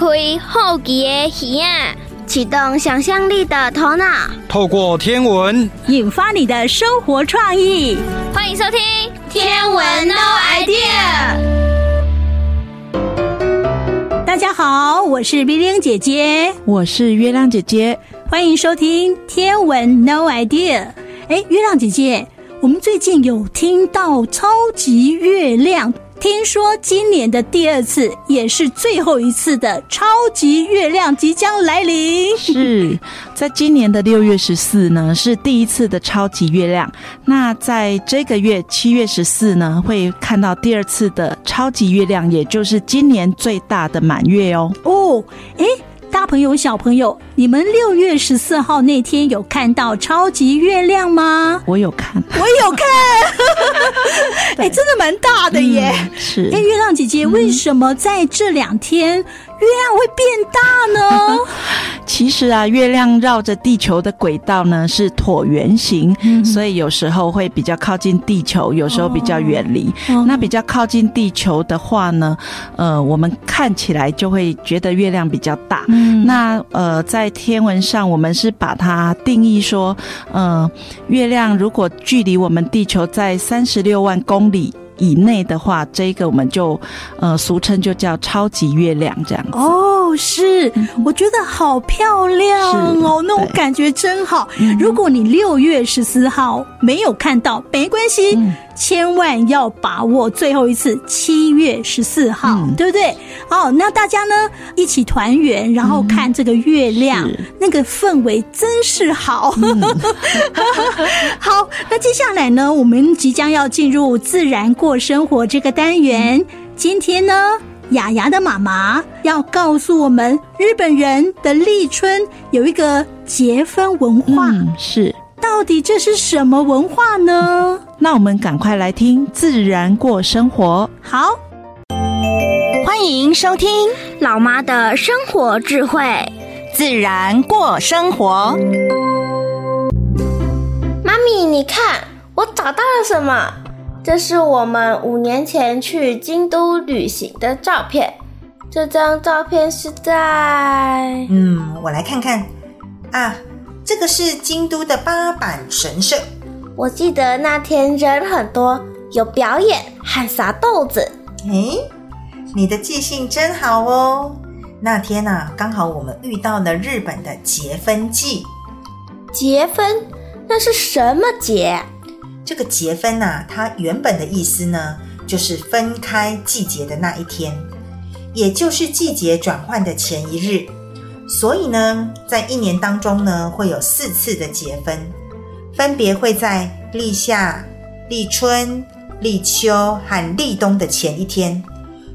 开好奇的耳啊，启动想象力的头脑，透过天文引发你的生活创意。欢迎收听《天文 No Idea》。大家好，我是冰冰姐姐，我是月亮姐姐，欢迎收听《天文 No Idea》。哎，月亮姐姐，我们最近有听到超级月亮。听说今年的第二次，也是最后一次的超级月亮即将来临。是在今年的六月十四呢，是第一次的超级月亮。那在这个月七月十四呢，会看到第二次的超级月亮，也就是今年最大的满月哦。哦，诶。大朋友、小朋友，你们六月十四号那天有看到超级月亮吗？我有看，我有看，哎、欸，真的蛮大的耶！嗯、是，哎、欸，月亮姐姐，为什么在这两天？月亮会变大呢？其实啊，月亮绕着地球的轨道呢是椭圆形，嗯，所以有时候会比较靠近地球，有时候比较远离。哦。那比较靠近地球的话呢，呃，我们看起来就会觉得月亮比较大。嗯。那呃，在天文上，我们是把它定义说，呃，月亮如果距离我们地球在三十六万公里。以内的话，这个我们就呃俗称就叫超级月亮这样子。哦，是，我觉得好漂亮哦，那种感觉真好。如果你六月十四号没有看到，没关系。嗯千万要把握最后一次七月十四号，嗯，对不对？哦，那大家呢一起团圆，然后看这个月亮，嗯，那个氛围真是好。嗯、好，那接下来呢，我们即将要进入自然过生活这个单元。今天呢，雅雅的妈妈要告诉我们，日本人的立春有一个结婚文化，嗯、是。到底这是什么文化呢？那我们赶快来听《自然过生活》。好，欢迎收听老妈的生活智慧，《自然过生活》。妈咪，你看，我找到了什么？这是我们五年前去京都旅行的照片。这张照片是在……嗯，我来看看啊。这个是京都的八坂神社。我记得那天人很多，有表演和撒豆子。诶，你的记性真好哦。那天啊，刚好我们遇到了日本的结婚季。结婚？那是什么节？这个节分呐、啊，它原本的意思呢，就是分开季节的那一天，也就是季节转换的前一日。所以呢，在一年当中呢，会有四次的节分，分别会在立夏、立春、立秋和立冬的前一天。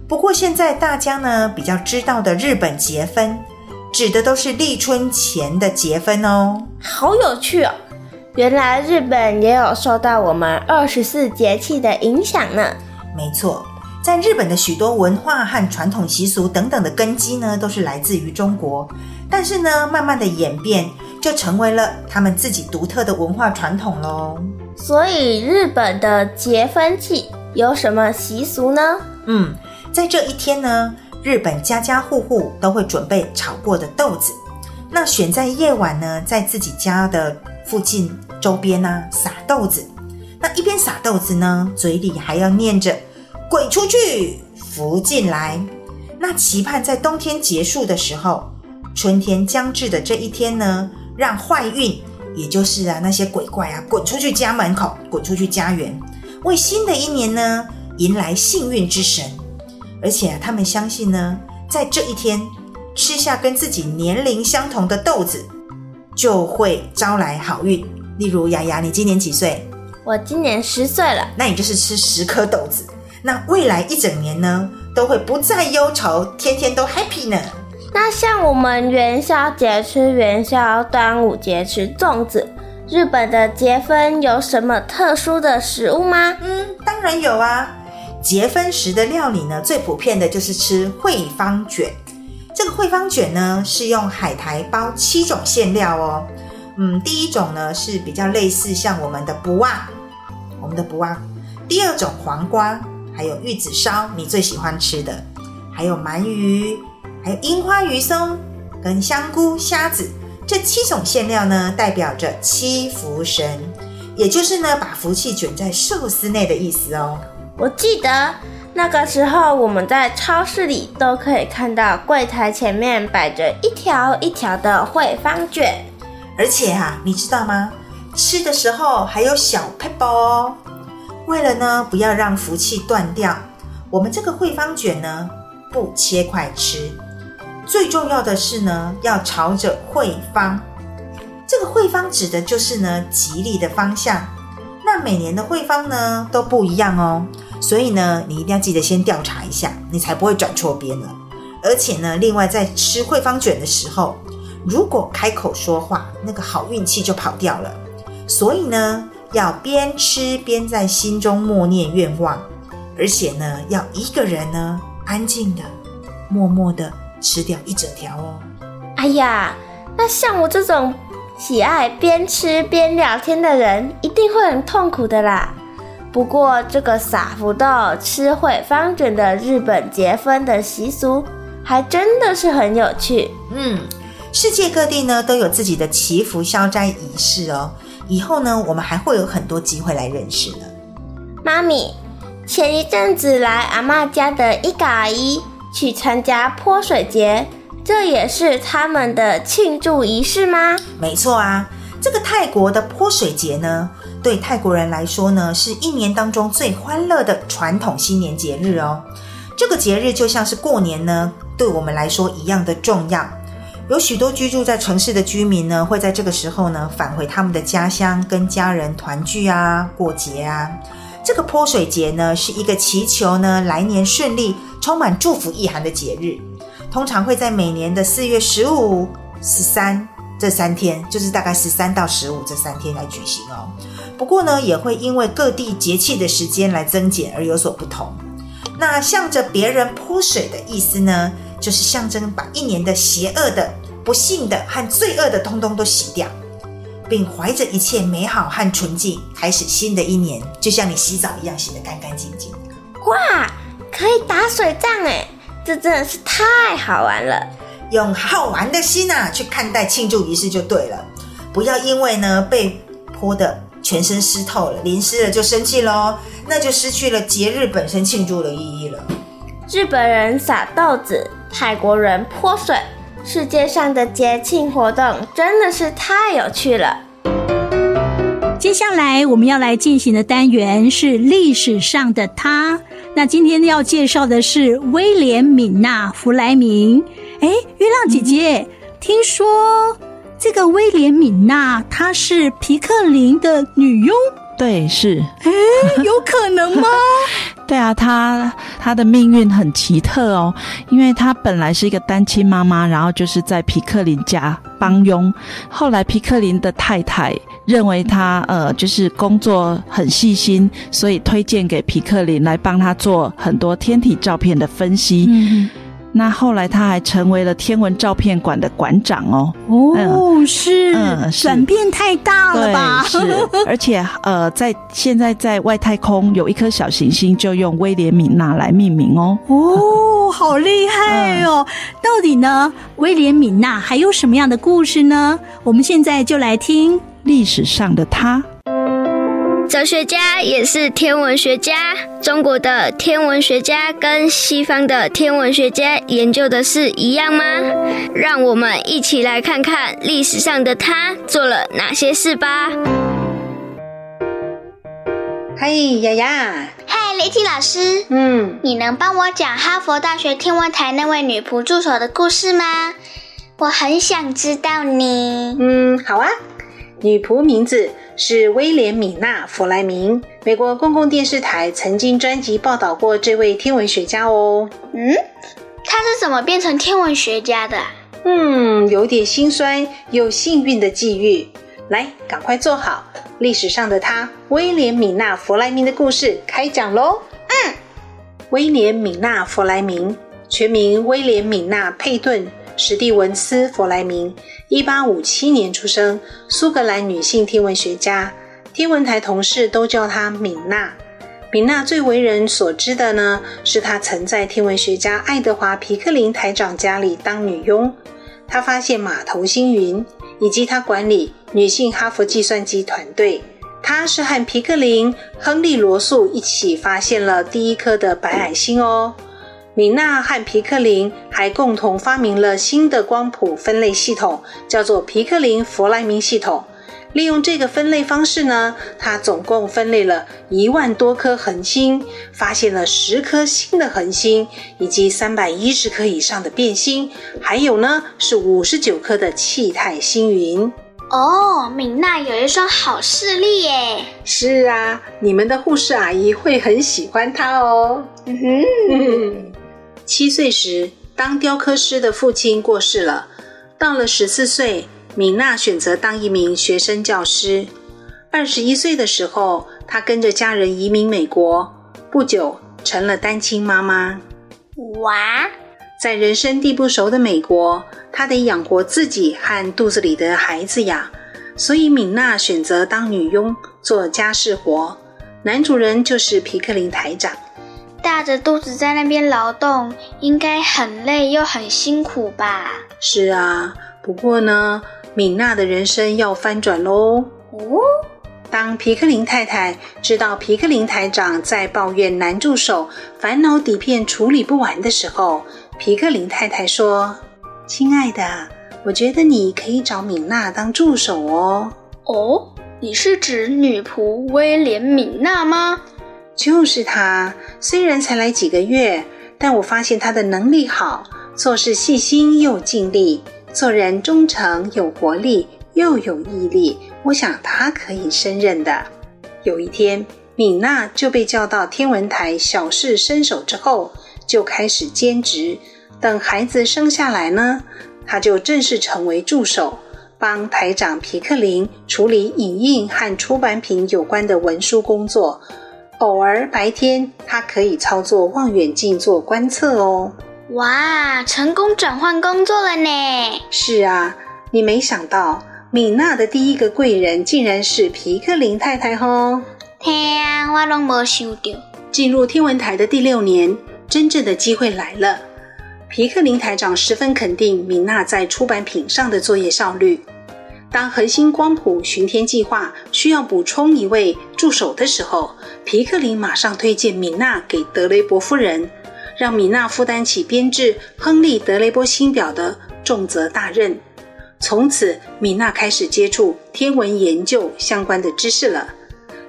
不过现在大家呢比较知道的日本节分，指的都是立春前的节分哦。好有趣哦！原来日本也有受到我们二十四节气的影响呢。没错，在日本的许多文化和传统习俗等等的根基呢，都是来自于中国。但是呢，慢慢的演变，就成为了他们自己独特的文化传统喽。所以，日本的节分季有什么习俗呢？嗯，在这一天呢，日本家家户户都会准备炒过的豆子，那选在夜晚呢，在自己家的附近周边呢、啊、撒豆子。那一边撒豆子呢，嘴里还要念着“鬼出去，福进来”，那期盼在冬天结束的时候。春天将至的这一天呢，让坏运，也就是啊那些鬼怪啊，滚出去家门口，滚出去家园，为新的一年呢迎来幸运之神。而且啊，他们相信呢，在这一天吃下跟自己年龄相同的豆子，就会招来好运。例如雅雅，你今年几岁？我今年十岁了。那你就是吃十颗豆子，那未来一整年呢，都会不再忧愁，天天都 happy 呢。那像我们元宵节吃元宵，端午节吃粽子，日本的结婚有什么特殊的食物吗？嗯，当然有啊。结婚时的料理呢，最普遍的就是吃惠方卷。这个惠方卷呢，是用海苔包七种馅料哦。嗯，第一种呢是比较类似像我们的不啊，我们的不啊。第二种黄瓜，还有玉子烧，你最喜欢吃的，还有鳗鱼。还有樱花鱼松跟香菇、虾子这七种馅料呢，代表着七福神，也就是呢把福气卷在寿司内的意思哦。我记得那个时候我们在超市里都可以看到柜台前面摆着一条一条的惠方卷，而且啊，你知道吗？吃的时候还有小撇步哦。为了呢不要让福气断掉，我们这个惠方卷呢不切块吃。最重要的是呢要朝着惠方，这个惠方指的就是呢吉利的方向。那每年的惠方呢都不一样哦，所以呢你一定要记得先调查一下，你才不会转错边了。而且呢，另外在吃惠方卷的时候，如果开口说话，那个好运气就跑掉了。所以呢。要边吃边在心中默念愿望，而且呢，要一个人呢，安静的、默默的吃掉一整条哦。哎呀，那像我这种喜爱边吃边聊天的人，一定会很痛苦的啦。不过，这个撒福豆吃惠方卷的日本结婚的习俗，还真的是很有趣。嗯，世界各地呢都有自己的祈福消灾仪式哦。以后呢，我们还会有很多机会来认识呢。妈咪，前一阵子来阿嬷家的一个阿姨去参加泼水节，这也是他们的庆祝仪式吗？没错啊，这个泰国的泼水节呢，对泰国人来说呢，是一年当中最欢乐的传统新年节日哦。这个节日就像是过年呢，对我们来说一样的重要。有许多居住在城市的居民呢，会在这个时候呢返回他们的家乡，跟家人团聚啊，过节啊。这个泼水节呢，是一个祈求呢来年顺利、充满祝福意涵的节日，通常会在每年的四月十五、十三这三天，就是大概十三到十五这三天来举行哦。不过呢，也会因为各地节气的时间来增减而有所不同。那向着别人泼水的意思呢，就是象征把一年的邪恶的、不幸的和罪恶的通通都洗掉，并怀着一切美好和纯净开始新的一年，就像你洗澡一样洗得干干净净。哇，可以打水仗哎，这真的是太好玩了！用好玩的心啊去看待庆祝仪式就对了，不要因为呢被泼得全身湿透了、淋湿了就生气喽，那就失去了节日本身庆祝的意义了。日本人撒豆子。泰国人泼水，世界上的节庆活动真的是太有趣了。接下来我们要来进行的单元是历史上的他。那今天要介绍的是威廉敏娜弗莱明。哎，月亮姐姐，嗯、听说这个威廉米娜她是皮克林的女佣？对，是。哎，有可能吗？对啊，她她的命运很奇特哦，因为她本来是一个单亲妈妈，然后就是在皮克林家帮佣。后来皮克林的太太认为她呃就是工作很细心，所以推荐给皮克林来帮他做很多天体照片的分析。嗯那后来他还成为了天文照片馆的馆长哦。哦，嗯、是，嗯，转变太大了吧？是，而且呃，在现在在外太空有一颗小行星，就用威廉米娜来命名哦。哦，好厉害哦！嗯、到底呢，威廉米娜还有什么样的故事呢？我们现在就来听历史上的她。哲学家也是天文学家。中国的天文学家跟西方的天文学家研究的是一样吗？让我们一起来看看历史上的他做了哪些事吧。嗨，雅雅。嗨，雷霆老师。嗯，你能帮我讲哈佛大学天文台那位女仆助手的故事吗？我很想知道你。嗯，好啊。女仆名字是威廉米娜弗莱明，美国公共电视台曾经专辑报道过这位天文学家哦。嗯，她是怎么变成天文学家的？嗯，有点心酸又幸运的际遇。来，赶快坐好，历史上的她威廉米娜弗莱明的故事开讲喽。嗯，威廉米娜弗莱明，全名威廉米娜佩顿。史蒂文斯·弗莱明，一八五七年出生，苏格兰女性天文学家。天文台同事都叫她敏娜。米娜最为人所知的呢，是她曾在天文学家爱德华·皮克林台长家里当女佣。她发现马头星云，以及她管理女性哈佛计算机团队。她是和皮克林、亨利·罗素一起发现了第一颗的白矮星哦。米娜和皮克林还共同发明了新的光谱分类系统，叫做皮克林弗莱明系统。利用这个分类方式呢，他总共分类了一万多颗恒星，发现了十颗新的恒星，以及三百一十颗以上的变星，还有呢是五十九颗的气态星云。哦，米娜有一双好视力耶！是啊，你们的护士阿姨会很喜欢她哦。嗯哼，七岁时，当雕刻师的父亲过世了，到了十四岁。米娜选择当一名学生教师。二十一岁的时候，她跟着家人移民美国，不久成了单亲妈妈。哇！在人生地不熟的美国，她得养活自己和肚子里的孩子呀。所以，米娜选择当女佣，做家事活。男主人就是皮克林台长。大着肚子在那边劳动，应该很累又很辛苦吧？是啊，不过呢。米娜的人生要翻转喽！哦，当皮克林太太知道皮克林台长在抱怨男助手烦恼底片处理不完的时候，皮克林太太说：“亲爱的，我觉得你可以找米娜当助手哦。”哦，你是指女仆威廉米娜吗？就是他，虽然才来几个月，但我发现他的能力好，做事细心又尽力。做人忠诚、有活力又有毅力，我想他可以胜任的。有一天，米娜就被叫到天文台小试身手之后，就开始兼职。等孩子生下来呢，她就正式成为助手，帮台长皮克林处理影印和出版品有关的文书工作。偶尔白天，她可以操作望远镜做观测哦。哇，成功转换工作了呢！是啊，你没想到米娜的第一个贵人竟然是皮克林太太哦。天啊，我拢没想到。进入天文台的第六年，真正的机会来了。皮克林台长十分肯定米娜在出版品上的作业效率。当恒星光谱巡天计划需要补充一位助手的时候，皮克林马上推荐米娜给德雷伯夫人。让米娜负担起编制亨利·德雷波星表的重责大任。从此，米娜开始接触天文研究相关的知识了。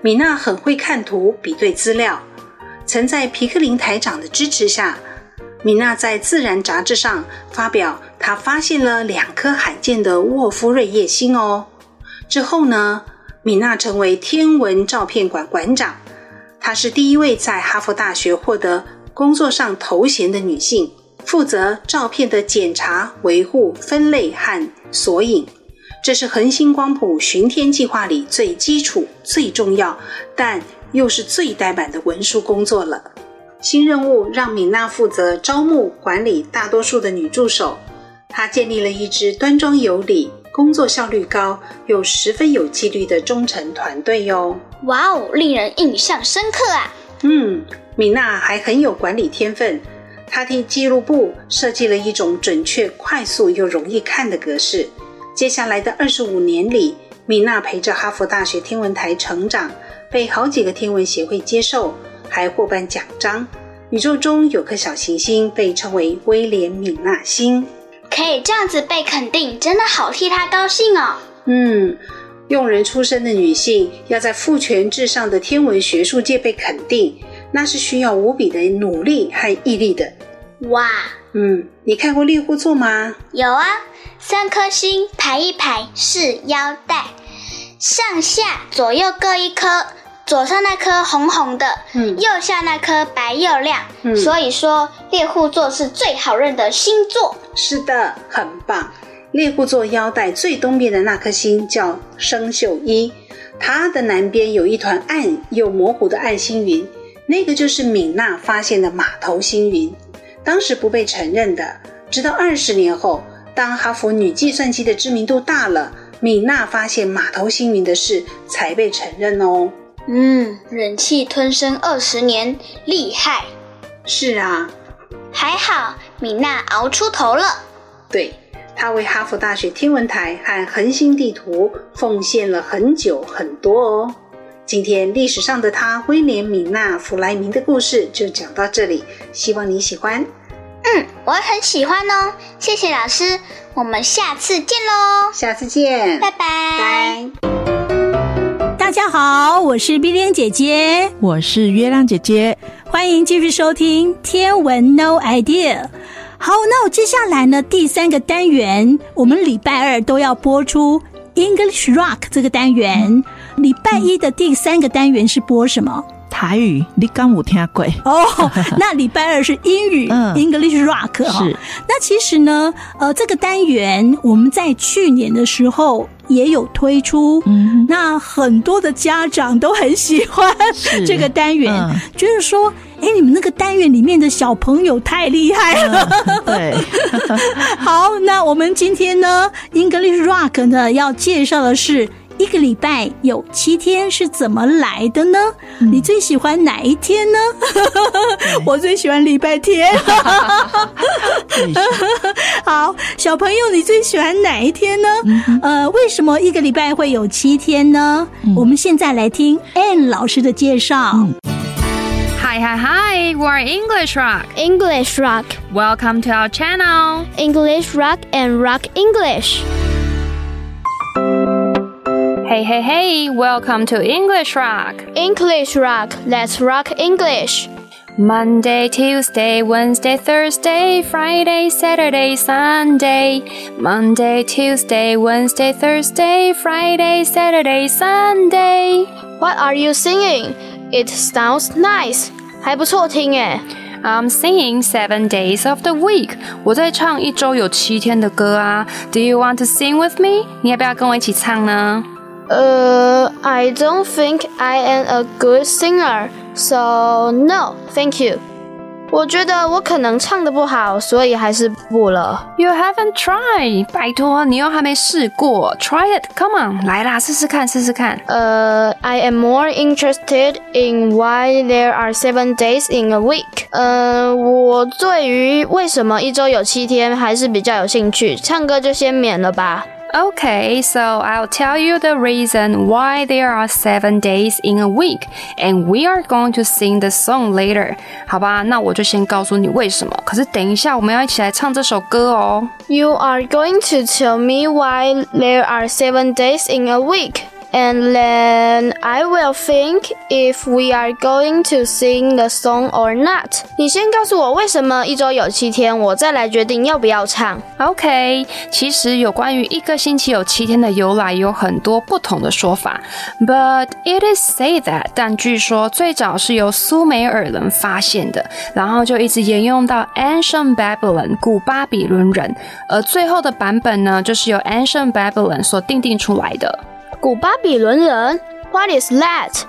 米娜很会看图、比对资料。曾在皮克林台长的支持下，米娜在《自然》杂志上发表，她发现了两颗罕见的沃夫瑞叶星哦。之后呢，米娜成为天文照片馆馆长。她是第一位在哈佛大学获得工作上头衔的女性，负责照片的检查、维护、分类和索引。这是恒星光谱巡天计划里最基础、最重要，但又是最呆板的文书工作了。新任务让米娜负责招募、管理大多数的女助手。她建立了一支端庄有礼、工作效率高又十分有纪律的忠诚团队哟。哇哦，令人印象深刻啊！嗯。米娜还很有管理天分，她替记录部设计了一种准确、快速又容易看的格式。接下来的二十五年里，米娜陪着哈佛大学天文台成长，被好几个天文协会接受，还获颁奖章。宇宙中有颗小行星被称为威廉米娜星，可以这样子被肯定，真的好替她高兴哦。嗯，用人出身的女性要在父权至上的天文学术界被肯定。那是需要无比的努力和毅力的。哇，嗯，你看过猎户座吗？有啊，三颗星排一排是腰带，上下左右各一颗，左上那颗红红的，嗯，右下那颗白又亮，嗯，所以说猎户座是最好认的星座。是的，很棒。猎户座腰带最东边的那颗星叫生宿一，它的南边有一团暗又模糊的暗星云。那个就是敏娜发现的马头星云，当时不被承认的，直到二十年后，当哈佛女计算机的知名度大了，敏娜发现马头星云的事才被承认哦。嗯，忍气吞声二十年，厉害。是啊，还好米娜熬出头了。对，她为哈佛大学天文台和恒星地图奉献了很久很多哦。今天历史上的她，威廉米娜弗莱明的故事就讲到这里，希望你喜欢。嗯，我很喜欢哦。谢谢老师，我们下次见喽。下次见，拜拜。拜。大家好，我是碧莲姐姐，我是月亮姐姐，欢迎继续收听《天文 No Idea》。好，那我接下来呢，第三个单元，我们礼拜二都要播出 English Rock 这个单元。礼拜一的第三个单元是播什么？台语，你刚有听过哦。那礼拜二是英语、嗯、，English Rock 哈。是。那其实呢，呃，这个单元我们在去年的时候也有推出，嗯，那很多的家长都很喜欢 这个单元，嗯、觉得说，哎，你们那个单元里面的小朋友太厉害了。嗯、对。好，那我们今天呢，English Rock 呢要介绍的是。一个礼拜有七天是怎么来的呢？嗯、你最喜欢哪一天呢？我最喜欢礼拜天。好，小朋友，你最喜欢哪一天呢？嗯、呃，为什么一个礼拜会有七天呢？嗯、我们现在来听 Ann 老师的介绍。嗯、Hi hi hi, we're English Rock. English Rock. Welcome to our channel. English Rock and Rock English. Hey, hey, hey! Welcome to English Rock. English Rock. Let's rock English. Monday, Tuesday, Wednesday, Thursday, Friday, Saturday, Sunday. Monday, Tuesday, Wednesday, Thursday, Friday, Saturday, Sunday. What are you singing? It sounds nice. 还不错听诶。I'm singing seven days of the week. 我在唱一周有七天的歌啊。Do you want to sing with me? 你要不要跟我一起唱呢？ 呃、uh,，I don't think I am a good singer, so no, thank you. 我觉得我可能唱的不好，所以还是不了。You haven't tried，拜托，你又还没试过。Try it, come on，来啦，试试看，试试看。呃、uh,，I am more interested in why there are seven days in a week. 呃、uh,，我对于为什么一周有七天还是比较有兴趣。唱歌就先免了吧。Okay, so I'll tell you the reason why there are seven days in a week, and we are going to sing the song later. 好吧，那我就先告诉你为什么。可是等一下我们要一起来唱这首歌哦。You are going to tell me why there are seven days in a week. And then I will think if we are going to sing the song or not. 你先告诉我为什么一周有七天，我再来决定要不要唱。OK，其实有关于一个星期有七天的由来有很多不同的说法，But it is said that，但据说最早是由苏美尔人发现的，然后就一直沿用到 Ancient Babylon 古巴比伦人，而最后的版本呢，就是由 Ancient Babylon 所定定出来的。古巴比伦人，What is that?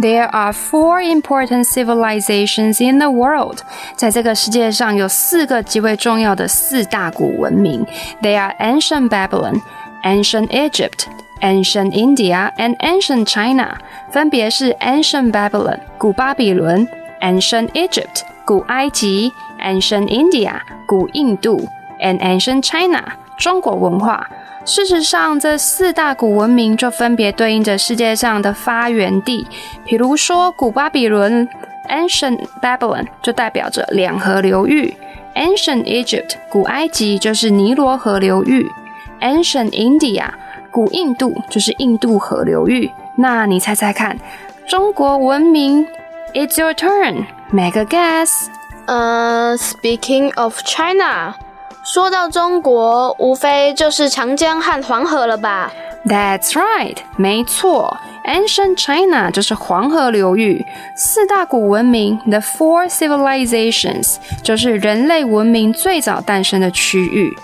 There are four important civilizations in the world. 在这个世界上有四个极为重要的四大古文明。They are ancient Babylon, ancient Egypt, ancient India, and ancient China. 分别是 ancient Babylon 古巴比伦，ancient Egypt 古埃及，ancient India 古印度，and ancient China 中国文化。 事实上，这四大古文明就分别对应着世界上的发源地。比如说，古巴比伦 （Ancient Babylon） 就代表着两河流域；Ancient Egypt（ 古埃及）就是尼罗河流域；Ancient India（ 古印度）就是印度河流域。那你猜猜看，中国文明？It's your turn. Make a guess. 呃、uh,，Speaking of China. 说到中国，无非就是长江和黄河了吧？That's right，没错，Ancient China 就是黄河流域。四大古文明，The Four Civilizations，就是人类文明最早诞生的区域。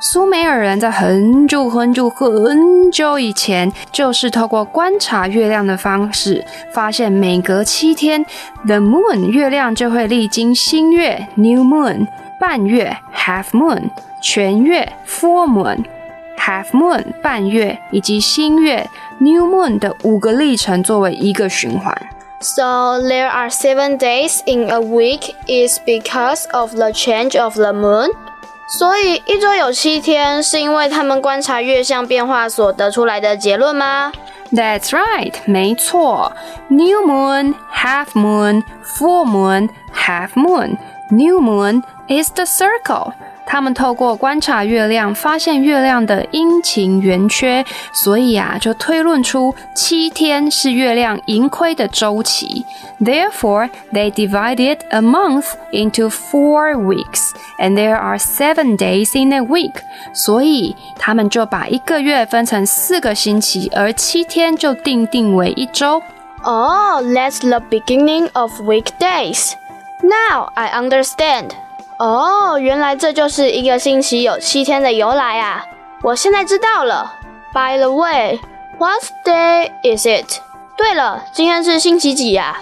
苏美尔人在很久很久很久以前，就是透过观察月亮的方式，发现每隔七天，The Moon 月亮就会历经新月 New Moon。半月 （half moon）、全月 （full moon）、half moon 半月以及新月 new moon 的五个历程作为一个循环。So there are seven days in a week is because of the change of the moon. 所以一周有七天，是因为他们观察月相变化所得出来的结论吗？That's right，没错。New moon, half moon, full moon, half moon. New moon is the circle. 他们透过观察月亮，发现月亮的阴晴圆缺，所以啊，就推论出七天是月亮盈亏的周期。Therefore, they divided a month into four weeks, and there are seven days in a week. 所以他们就把一个月分成四个星期，而七天就定定为一周。Oh, that's the beginning of weekdays. Now I understand. 哦，oh, 原来这就是一个星期有七天的由来啊！我现在知道了。By the way, what day is it? 对了，今天是星期几呀？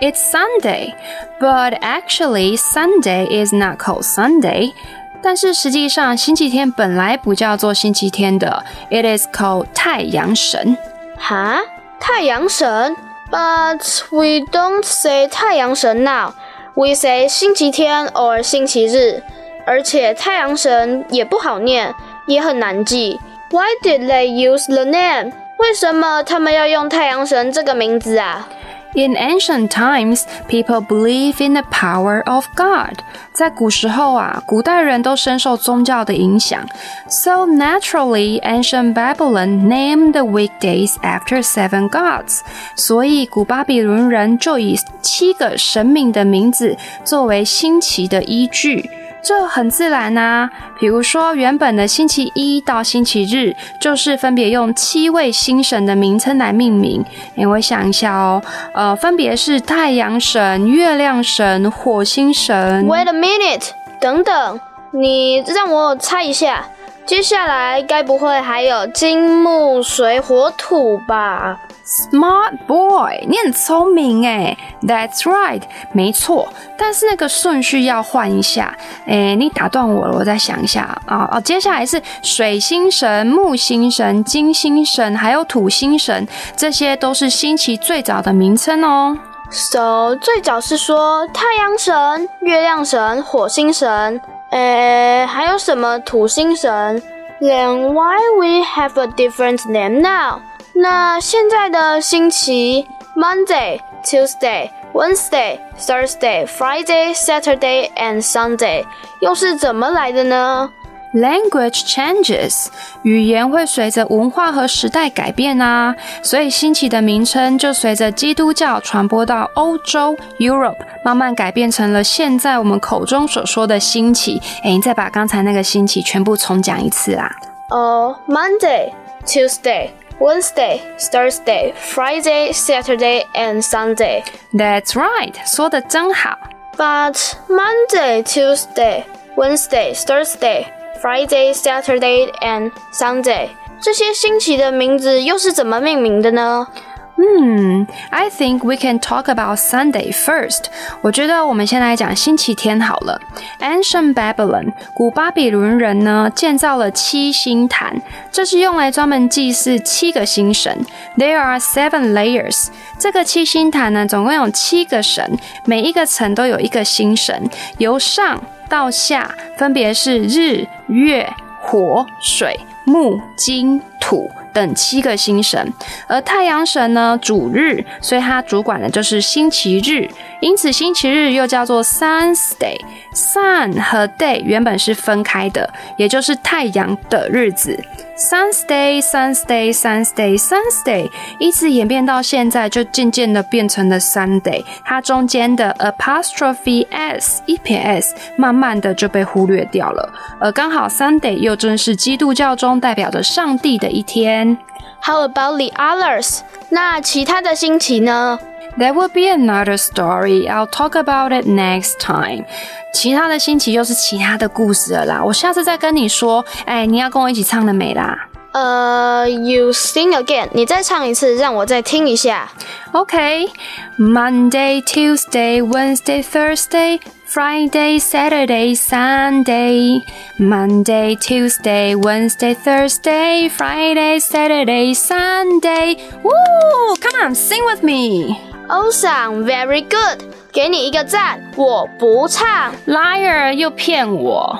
It's Sunday, but actually Sunday is not called Sunday. 但是实际上星期天本来不叫做星期天的，It is called 太阳神。哈？太阳神？But we don't say 太阳神 now. We say 星期天 or 星期日，而且太阳神也不好念，也很难记。Why did they use the name？为什么他们要用太阳神这个名字啊 ？In ancient times, people believe in the power of God. 在古时候啊，古代人都深受宗教的影响。So naturally, ancient Babylon named the weekdays after seven gods. 所以古巴比伦人就以七个神明的名字作为星期的依据。 这很自然呐、比如说原本的星期一到星期日，就是分别用七位星神的名称来命名。诶，我想一下哦，呃，分别是太阳神、月亮神、火星神。Wait a minute，等等，你让我猜一下，接下来该不会还有金木水火土吧？Smart boy，你很聪明诶。That's right，没错。但是那个顺序要换一下。诶，你打断我了，我再想一下啊哦，接下来是水星神、木星神、金星神，还有土星神，这些都是星期最早的名称哦。So 最早是说太阳神、月亮神、火星神，诶，还有什么土星神？Then why we have a different name now？那现在的星期，Monday、Tuesday、Wednesday、Thursday、Friday、Saturday and Sunday，又是怎么来的呢 ？Language changes，语言会随着文化和时代改变啊，所以星期的名称就随着基督教传播到欧洲 （Europe），慢慢改变成了现在我们口中所说的星期。诶，你再把刚才那个星期全部重讲一次啦。哦、uh，Monday、Tuesday。Wednesday, Thursday, Friday, Saturday, and Sunday. That's right，说得真好。But Monday, Tuesday, Wednesday, Thursday, Friday, Saturday, and Sunday 这些新奇的名字又是怎么命名的呢？嗯，I think we can talk about Sunday first。我觉得我们先来讲星期天好了。Ancient Babylon，古巴比伦人呢建造了七星坛，这是用来专门祭祀七个星神。There are seven layers。这个七星坛呢，总共有七个神，每一个层都有一个星神，由上到下分别是日、月、火、水、木、金、土。等七个星神，而太阳神呢主日，所以它主管的就是星期日，因此星期日又叫做 Sun's Day。Sun 和 Day 原本是分开的，也就是太阳的日子。Sunday, Sunday, Sunday, Sunday，一直演变到现在，就渐渐的变成了 Sunday。它中间的 apostrophe s 一撇 s，慢慢的就被忽略掉了。而刚好 Sunday 又正是基督教中代表着上帝的一天。How about the others？那其他的星期呢 ？There will be another story. I'll talk about it next time. 其他的星期又是其他的故事了啦，我下次再跟你说。哎，你要跟我一起唱了没啦？呃、uh,，You sing again，你再唱一次，让我再听一下。OK，Monday、okay. Tuesday、Wednesday、Thursday。 Friday, Saturday, Sunday, Monday, Tuesday, Wednesday, Thursday, Friday, Saturday, Sunday. Woo! Come on, sing with me. Awesome, very good. 给你一个赞，我不唱。Liar 又骗我。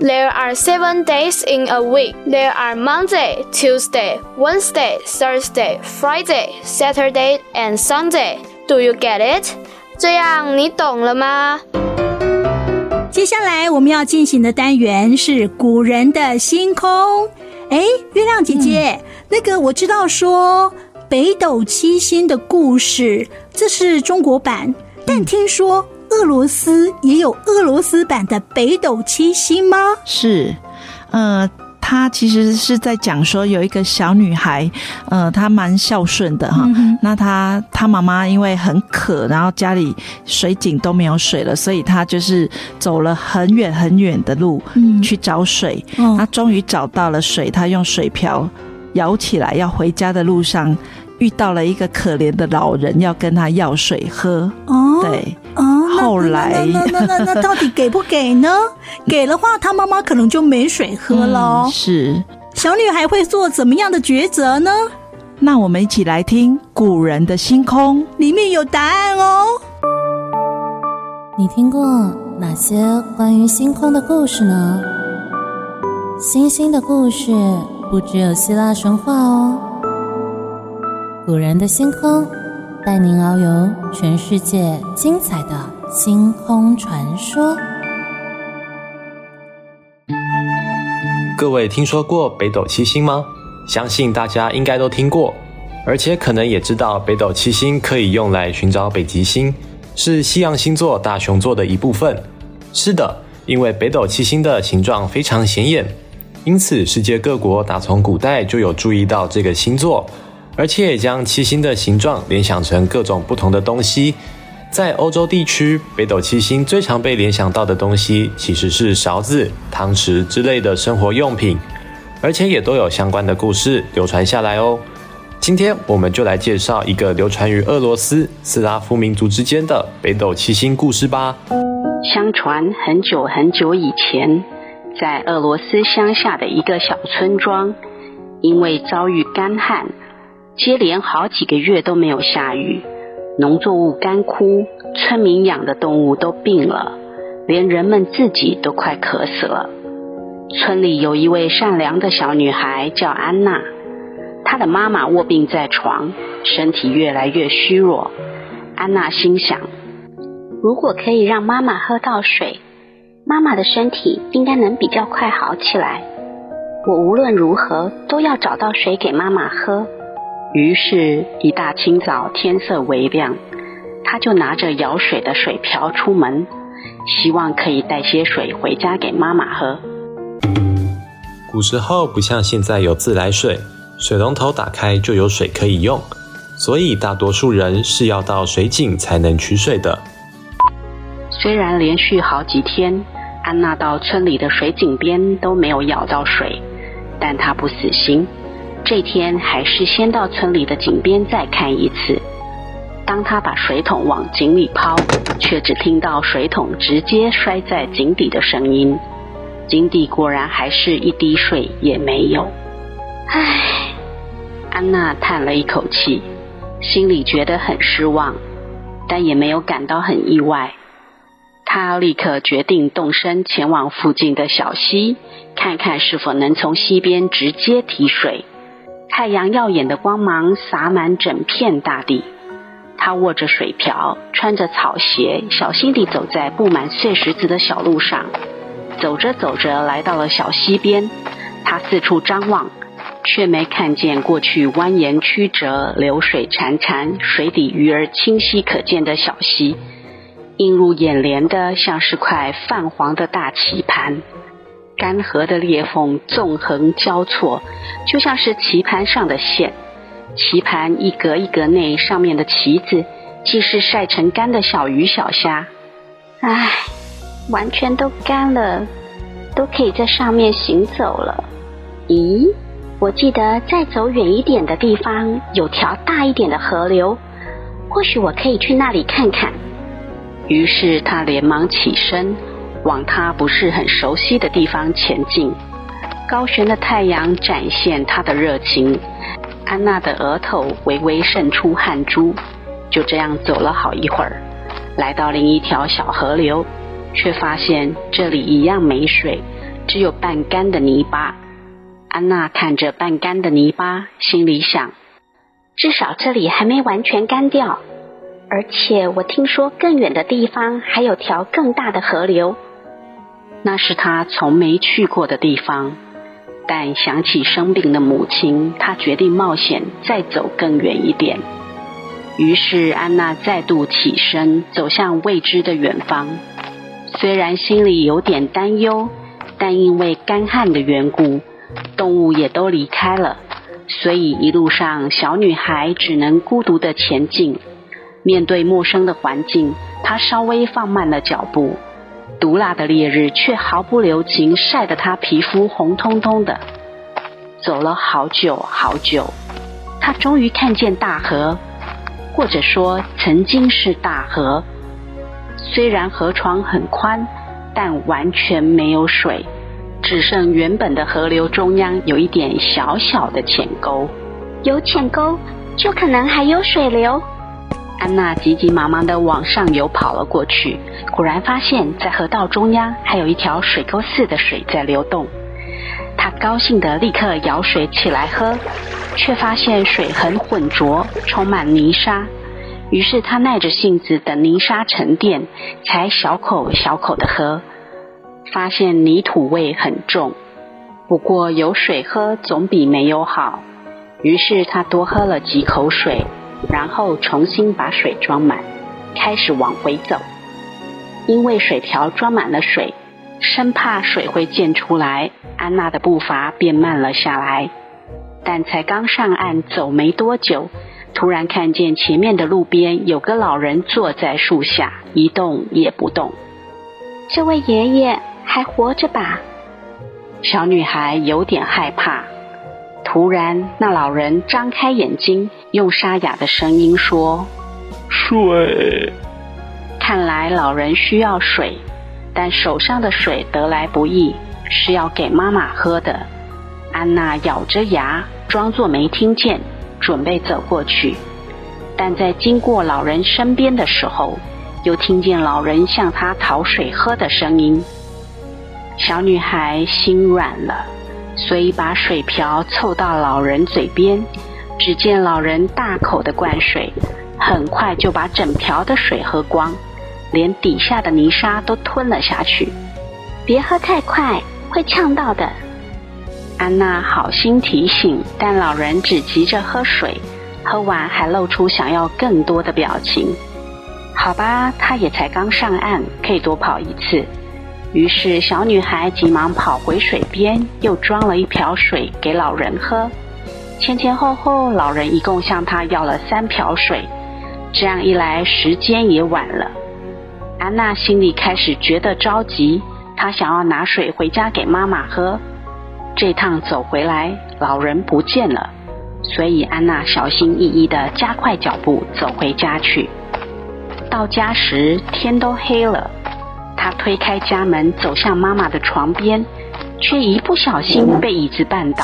There are seven days in a week. There are Monday, Tuesday, Wednesday, Thursday, Friday, Saturday, and Sunday. Do you get it? 这样你懂了吗？接下来我们要进行的单元是古人的星空。哎，月亮姐姐，嗯、那个我知道说北斗七星的故事，这是中国版，但听说俄罗斯也有俄罗斯版的北斗七星吗？是，呃。他其实是在讲说，有一个小女孩，呃，她蛮孝顺的哈。嗯、那她她妈妈因为很渴，然后家里水井都没有水了，所以她就是走了很远很远的路去找水。嗯、那终于找到了水，她用水瓢舀起来，要回家的路上遇到了一个可怜的老人，要跟他要水喝。哦，对。哦，后来那那那那那，那到底给不给呢？给的话，他妈妈可能就没水喝了。嗯、是，小女孩会做怎么样的抉择呢？那我们一起来听古人的星空，里面有答案哦。你听过哪些关于星空的故事呢？星星的故事不只有希腊神话哦。古人的星空。带您遨游全世界精彩的星空传说。各位听说过北斗七星吗？相信大家应该都听过，而且可能也知道北斗七星可以用来寻找北极星，是西洋星座大熊座的一部分。是的，因为北斗七星的形状非常显眼，因此世界各国打从古代就有注意到这个星座。而且也将七星的形状联想成各种不同的东西。在欧洲地区，北斗七星最常被联想到的东西其实是勺子、汤匙之类的生活用品，而且也都有相关的故事流传下来哦。今天我们就来介绍一个流传于俄罗斯斯拉夫民族之间的北斗七星故事吧。相传很久很久以前，在俄罗斯乡下的一个小村庄，因为遭遇干旱。接连好几个月都没有下雨，农作物干枯，村民养的动物都病了，连人们自己都快渴死了。村里有一位善良的小女孩叫安娜，她的妈妈卧病在床，身体越来越虚弱。安娜心想，如果可以让妈妈喝到水，妈妈的身体应该能比较快好起来。我无论如何都要找到水给妈妈喝。于是，一大清早，天色微亮，他就拿着舀水的水瓢出门，希望可以带些水回家给妈妈喝。古时候不像现在有自来水，水龙头打开就有水可以用，所以大多数人是要到水井才能取水的。虽然连续好几天，安娜到村里的水井边都没有舀到水，但她不死心。这天还是先到村里的井边再看一次。当他把水桶往井里抛，却只听到水桶直接摔在井底的声音。井底果然还是一滴水也没有。唉，安娜叹了一口气，心里觉得很失望，但也没有感到很意外。她立刻决定动身前往附近的小溪，看看是否能从溪边直接提水。太阳耀眼的光芒洒满整片大地，他握着水瓢，穿着草鞋，小心地走在布满碎石子的小路上。走着走着，来到了小溪边，他四处张望，却没看见过去蜿蜒曲折、流水潺潺、水底鱼儿清晰可见的小溪。映入眼帘的，像是块泛黄的大棋盘。干涸的裂缝纵横交错，就像是棋盘上的线。棋盘一格一格内，上面的棋子，既是晒成干的小鱼小虾。唉，完全都干了，都可以在上面行走了。咦，我记得再走远一点的地方，有条大一点的河流，或许我可以去那里看看。于是他连忙起身，往他不是很熟悉的地方前进。高悬的太阳展现他的热情，安娜的额头微微渗出汗珠。就这样走了好一会儿，来到另一条小河流，却发现这里一样没水，只有半干的泥巴。安娜看着半干的泥巴，心里想：至少这里还没完全干掉。而且我听说更远的地方还有条更大的河流，那是她从没去过的地方。但想起生病的母亲，她决定冒险再走更远一点。于是安娜再度起身，走向未知的远方。虽然心里有点担忧，但因为干旱的缘故，动物也都离开了，所以一路上小女孩只能孤独地前进。面对陌生的环境，她稍微放慢了脚步。毒辣的烈日却毫不留情，晒得他皮肤红彤彤的。走了好久好久，他终于看见大河，或者说曾经是大河。虽然河床很宽，但完全没有水，只剩原本的河流中央有一点小小的浅沟。有浅沟，就可能还有水流。安娜急急忙忙地往上游跑了过去，果然发现，在河道中央还有一条水沟似的水在流动。她高兴地立刻舀水起来喝，却发现水很浑浊，充满泥沙。于是她耐着性子等泥沙沉淀，才小口小口地喝，发现泥土味很重。不过有水喝总比没有好，于是她多喝了几口水。然后重新把水装满，开始往回走。因为水瓢装满了水，生怕水会溅出来，安娜的步伐变慢了下来。但才刚上岸走没多久，突然看见前面的路边有个老人坐在树下，一动也不动。这位爷爷还活着吧？小女孩有点害怕。突然，那老人张开眼睛，用沙哑的声音说：“水。”看来老人需要水，但手上的水得来不易，是要给妈妈喝的。安娜咬着牙，装作没听见，准备走过去。但在经过老人身边的时候，又听见老人向她讨水喝的声音。小女孩心软了。所以把水瓢凑到老人嘴边，只见老人大口的灌水，很快就把整瓢的水喝光，连底下的泥沙都吞了下去。别喝太快，会呛到的。安娜好心提醒，但老人只急着喝水，喝完还露出想要更多的表情。好吧，他也才刚上岸，可以多跑一次。于是，小女孩急忙跑回水边，又装了一瓢水给老人喝。前前后后，老人一共向她要了三瓢水。这样一来，时间也晚了。安娜心里开始觉得着急，她想要拿水回家给妈妈喝。这趟走回来，老人不见了，所以安娜小心翼翼地加快脚步走回家去。到家时，天都黑了。他推开家门，走向妈妈的床边，却一不小心被椅子绊倒，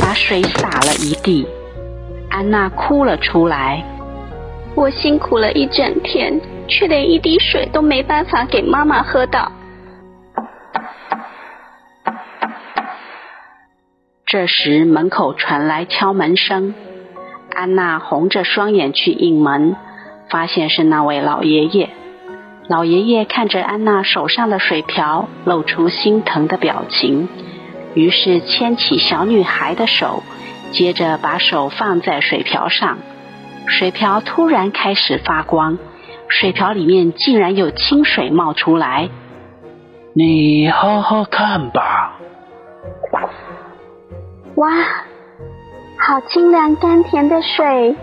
把水洒了一地。安娜哭了出来：“我辛苦了一整天，却连一滴水都没办法给妈妈喝到。”这时门口传来敲门声，安娜红着双眼去应门，发现是那位老爷爷。老爷爷看着安娜手上的水瓢，露出心疼的表情，于是牵起小女孩的手，接着把手放在水瓢上，水瓢突然开始发光，水瓢里面竟然有清水冒出来。你好好看吧。哇，好清凉甘甜的水。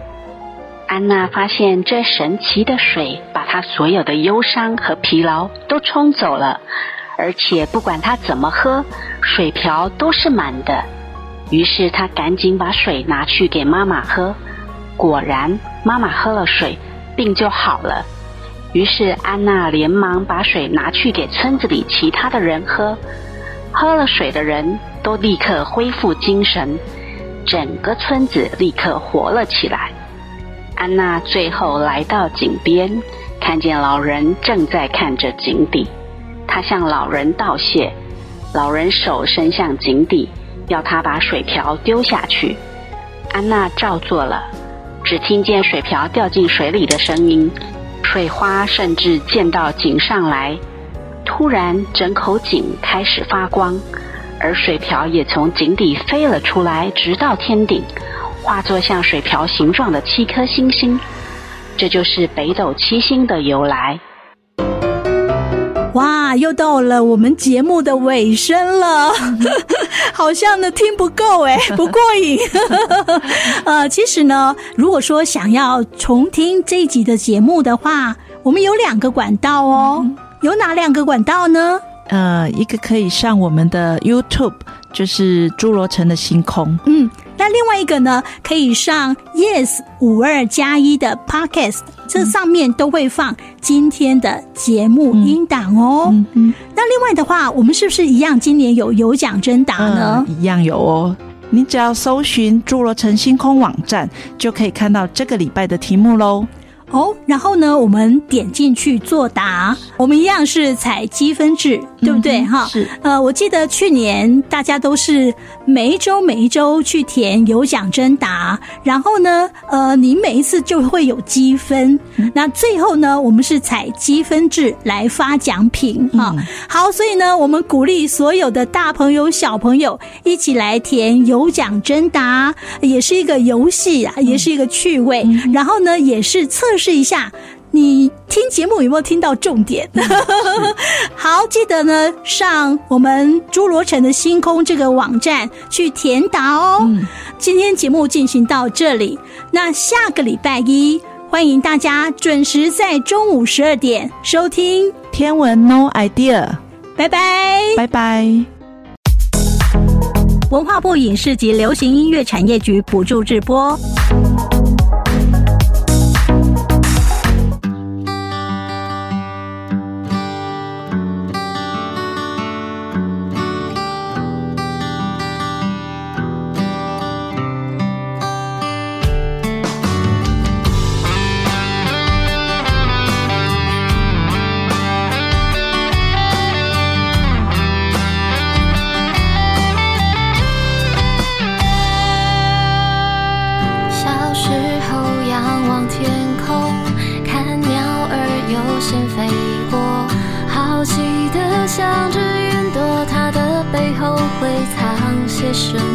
安娜发现这神奇的水把她所有的忧伤和疲劳都冲走了，而且不管她怎么喝，水瓢都是满的。于是她赶紧把水拿去给妈妈喝。果然，妈妈喝了水，病就好了。于是安娜连忙把水拿去给村子里其他的人喝。喝了水的人都立刻恢复精神，整个村子立刻活了起来。安娜最后来到井边，看见老人正在看着井底，她向老人道谢。老人手伸向井底，要她把水瓢丢下去。安娜照做了，只听见水瓢掉进水里的声音，水花甚至溅到井上来。突然，整口井开始发光，而水瓢也从井底飞了出来，直到天顶，化作像水瓢形状的七颗星星。这就是北斗七星的由来。哇，又到了我们节目的尾声了，好像呢听不够哎，不过瘾。呃，其实呢，如果说想要重听这一集的节目的话，我们有两个管道哦。嗯有哪两个管道呢？呃，一个可以上我们的 YouTube，就是《侏罗城的星空》。嗯，那另外一个呢，可以上 Yes 五二加一的 Podcast，这上面都会放今天的节目音档哦。那另外的话，我们是不是一样？今年有有奖征答呢？一样有哦。你只要搜寻《侏罗城星空》网站，就可以看到这个礼拜的题目喽。哦，然后呢，我们点进去作答，我们一样是采积分制，对不对？哈、嗯，是。呃，我记得去年大家都是每一周每一周去填有奖征答，然后呢，呃，你每一次就会有积分。嗯、那最后呢，我们是采积分制来发奖品哈、嗯，好，所以呢，我们鼓励所有的大朋友小朋友一起来填有奖征答，也是一个游戏啊，也是一个趣味。嗯、然后呢，也是测。试一下，你听节目有没有听到重点？好，记得呢上我们侏罗城的星空这个网站去填答哦。嗯，今天节目进行到这里，那下个礼拜一欢迎大家准时在中午十二点收听天文 No Idea。拜拜，拜拜。文化部影视及流行音乐产业局补助直播。是